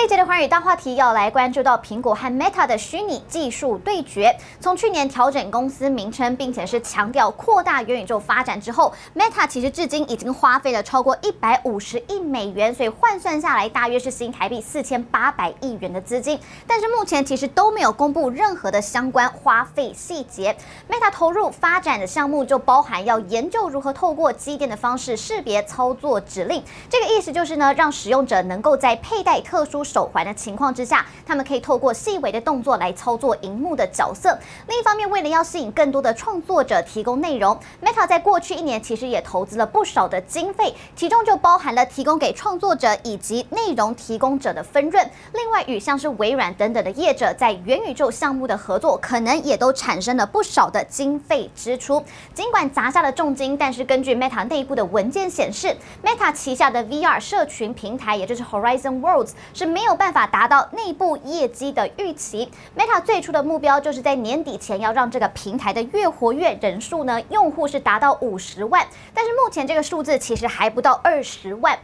这一节的寰宇大话题要来关注到苹果和 Meta 的虚拟技术对决。从去年调整公司名称，并且是强调扩大元宇宙发展之后，Meta 其实至今已经花费了超过一百五十亿美元，所以换算下来大约是新台币四千八百亿元的资金。但是目前其实都没有公布任何的相关花费细节。Meta 投入发展的项目就包含要研究如何透过机电的方式识别操作指令，这个意思就是呢，让使用者能够在佩戴特殊手环的情况之下，他们可以透过细微的动作来操作荧幕的角色。另一方面，为了要吸引更多的创作者提供内容，Meta 在过去一年其实也投资了不少的经费，其中就包含了提供给创作者以及内容提供者的分润。另外，与像是微软等等的业者在元宇宙项目的合作，可能也都产生了不少的经费支出。尽管砸下了重金，但是根据 Meta 内部的文件显示，Meta 旗下的 VR 社群平台，也就是 Horizon Worlds 是没有办法达到内部业绩的预期。Meta 最初的目标就是在年底前要让这个平台的月活跃人数呢，用户是达到五十万，但是目前这个数字其实还不到二十万。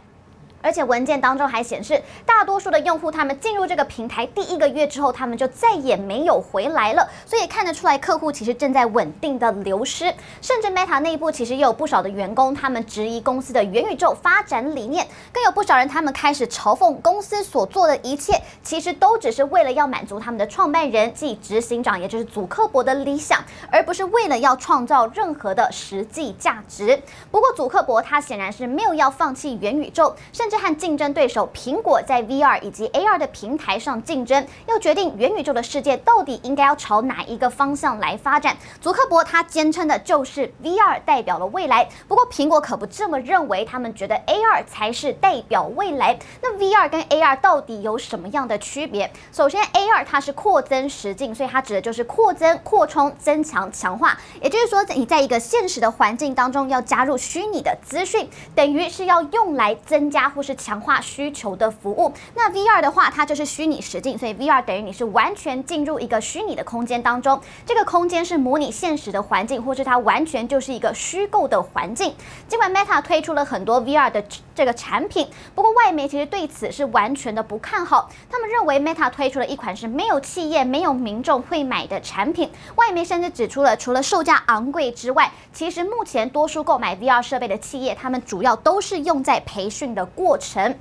而且文件当中还显示，大多数的用户他们进入这个平台第一个月之后，他们就再也没有回来了。所以看得出来，客户其实正在稳定的流失。甚至 Meta 内部其实也有不少的员工，他们质疑公司的元宇宙发展理念，更有不少人他们开始嘲讽公司所做的一切，其实都只是为了要满足他们的创办人即执行长，也就是祖克伯的理想，而不是为了要创造任何的实际价值。不过祖克伯他显然是没有要放弃元宇宙，甚至。和竞争对手苹果在 VR 以及 AR 的平台上竞争，要决定元宇宙的世界到底应该要朝哪一个方向来发展。祖克伯他坚称的就是 VR 代表了未来，不过苹果可不这么认为，他们觉得 AR 才是代表未来。那 VR 跟 AR 到底有什么样的区别？首先，AR 它是扩增实境，所以它指的就是扩增、扩充、增强、强化，也就是说，你在一个现实的环境当中要加入虚拟的资讯，等于是要用来增加或是强化需求的服务。那 VR 的话，它就是虚拟实境，所以 VR 等于你是完全进入一个虚拟的空间当中。这个空间是模拟现实的环境，或是它完全就是一个虚构的环境。尽管 Meta 推出了很多 VR 的这个产品，不过外媒其实对此是完全的不看好。他们认为 Meta 推出了一款是没有企业、没有民众会买的产品。外媒甚至指出了，除了售价昂贵之外，其实目前多数购买 VR 设备的企业，他们主要都是用在培训的过程。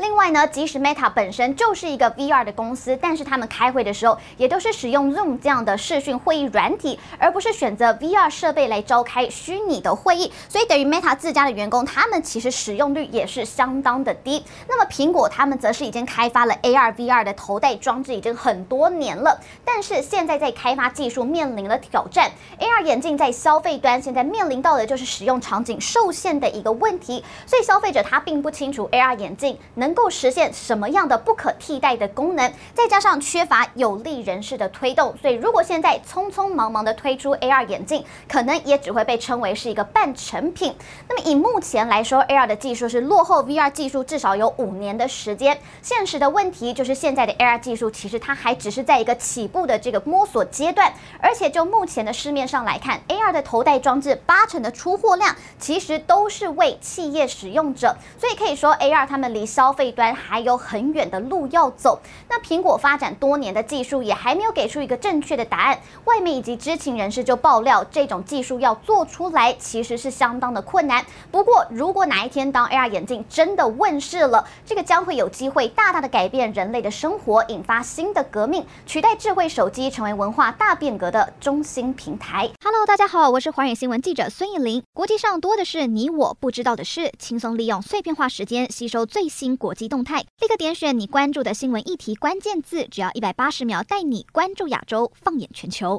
另外呢，即使 Meta 本身就是一个 VR 的公司，但是他们开会的时候也都是使用 Zoom 这样的视讯会议软体，而不是选择 VR 设备来召开虚拟的会议。所以等于 Meta 自家的员工，他们其实使用率也是相当的低。那么苹果他们则是已经开发了 AR、VR 的头戴装置已经很多年了，但是现在在开发技术面临了挑战。AR 眼镜在消费端现在面临到的就是使用场景受限的一个问题，所以消费者他并不清楚 AR 眼镜能。能够实现什么样的不可替代的功能？再加上缺乏有力人士的推动，所以如果现在匆匆忙忙的推出 AR 眼镜，可能也只会被称为是一个半成品。那么以目前来说，AR 的技术是落后 VR 技术至少有五年的时间。现实的问题就是现在的 AR 技术其实它还只是在一个起步的这个摸索阶段，而且就目前的市面上来看，AR 的头戴装置八成的出货量其实都是为企业使用者，所以可以说 AR 他们离消费费端还有很远的路要走。那苹果发展多年的技术也还没有给出一个正确的答案。外媒以及知情人士就爆料，这种技术要做出来其实是相当的困难。不过，如果哪一天当 AR 眼镜真的问世了，这个将会有机会大大的改变人类的生活，引发新的革命，取代智慧手机成为文化大变革的中心平台。Hello，大家好，我是寰宇新闻记者孙艺林。国际上多的是你我不知道的事，轻松利用碎片化时间吸收最新国。国际动态，立刻点选你关注的新闻议题关键字，只要一百八十秒，带你关注亚洲，放眼全球。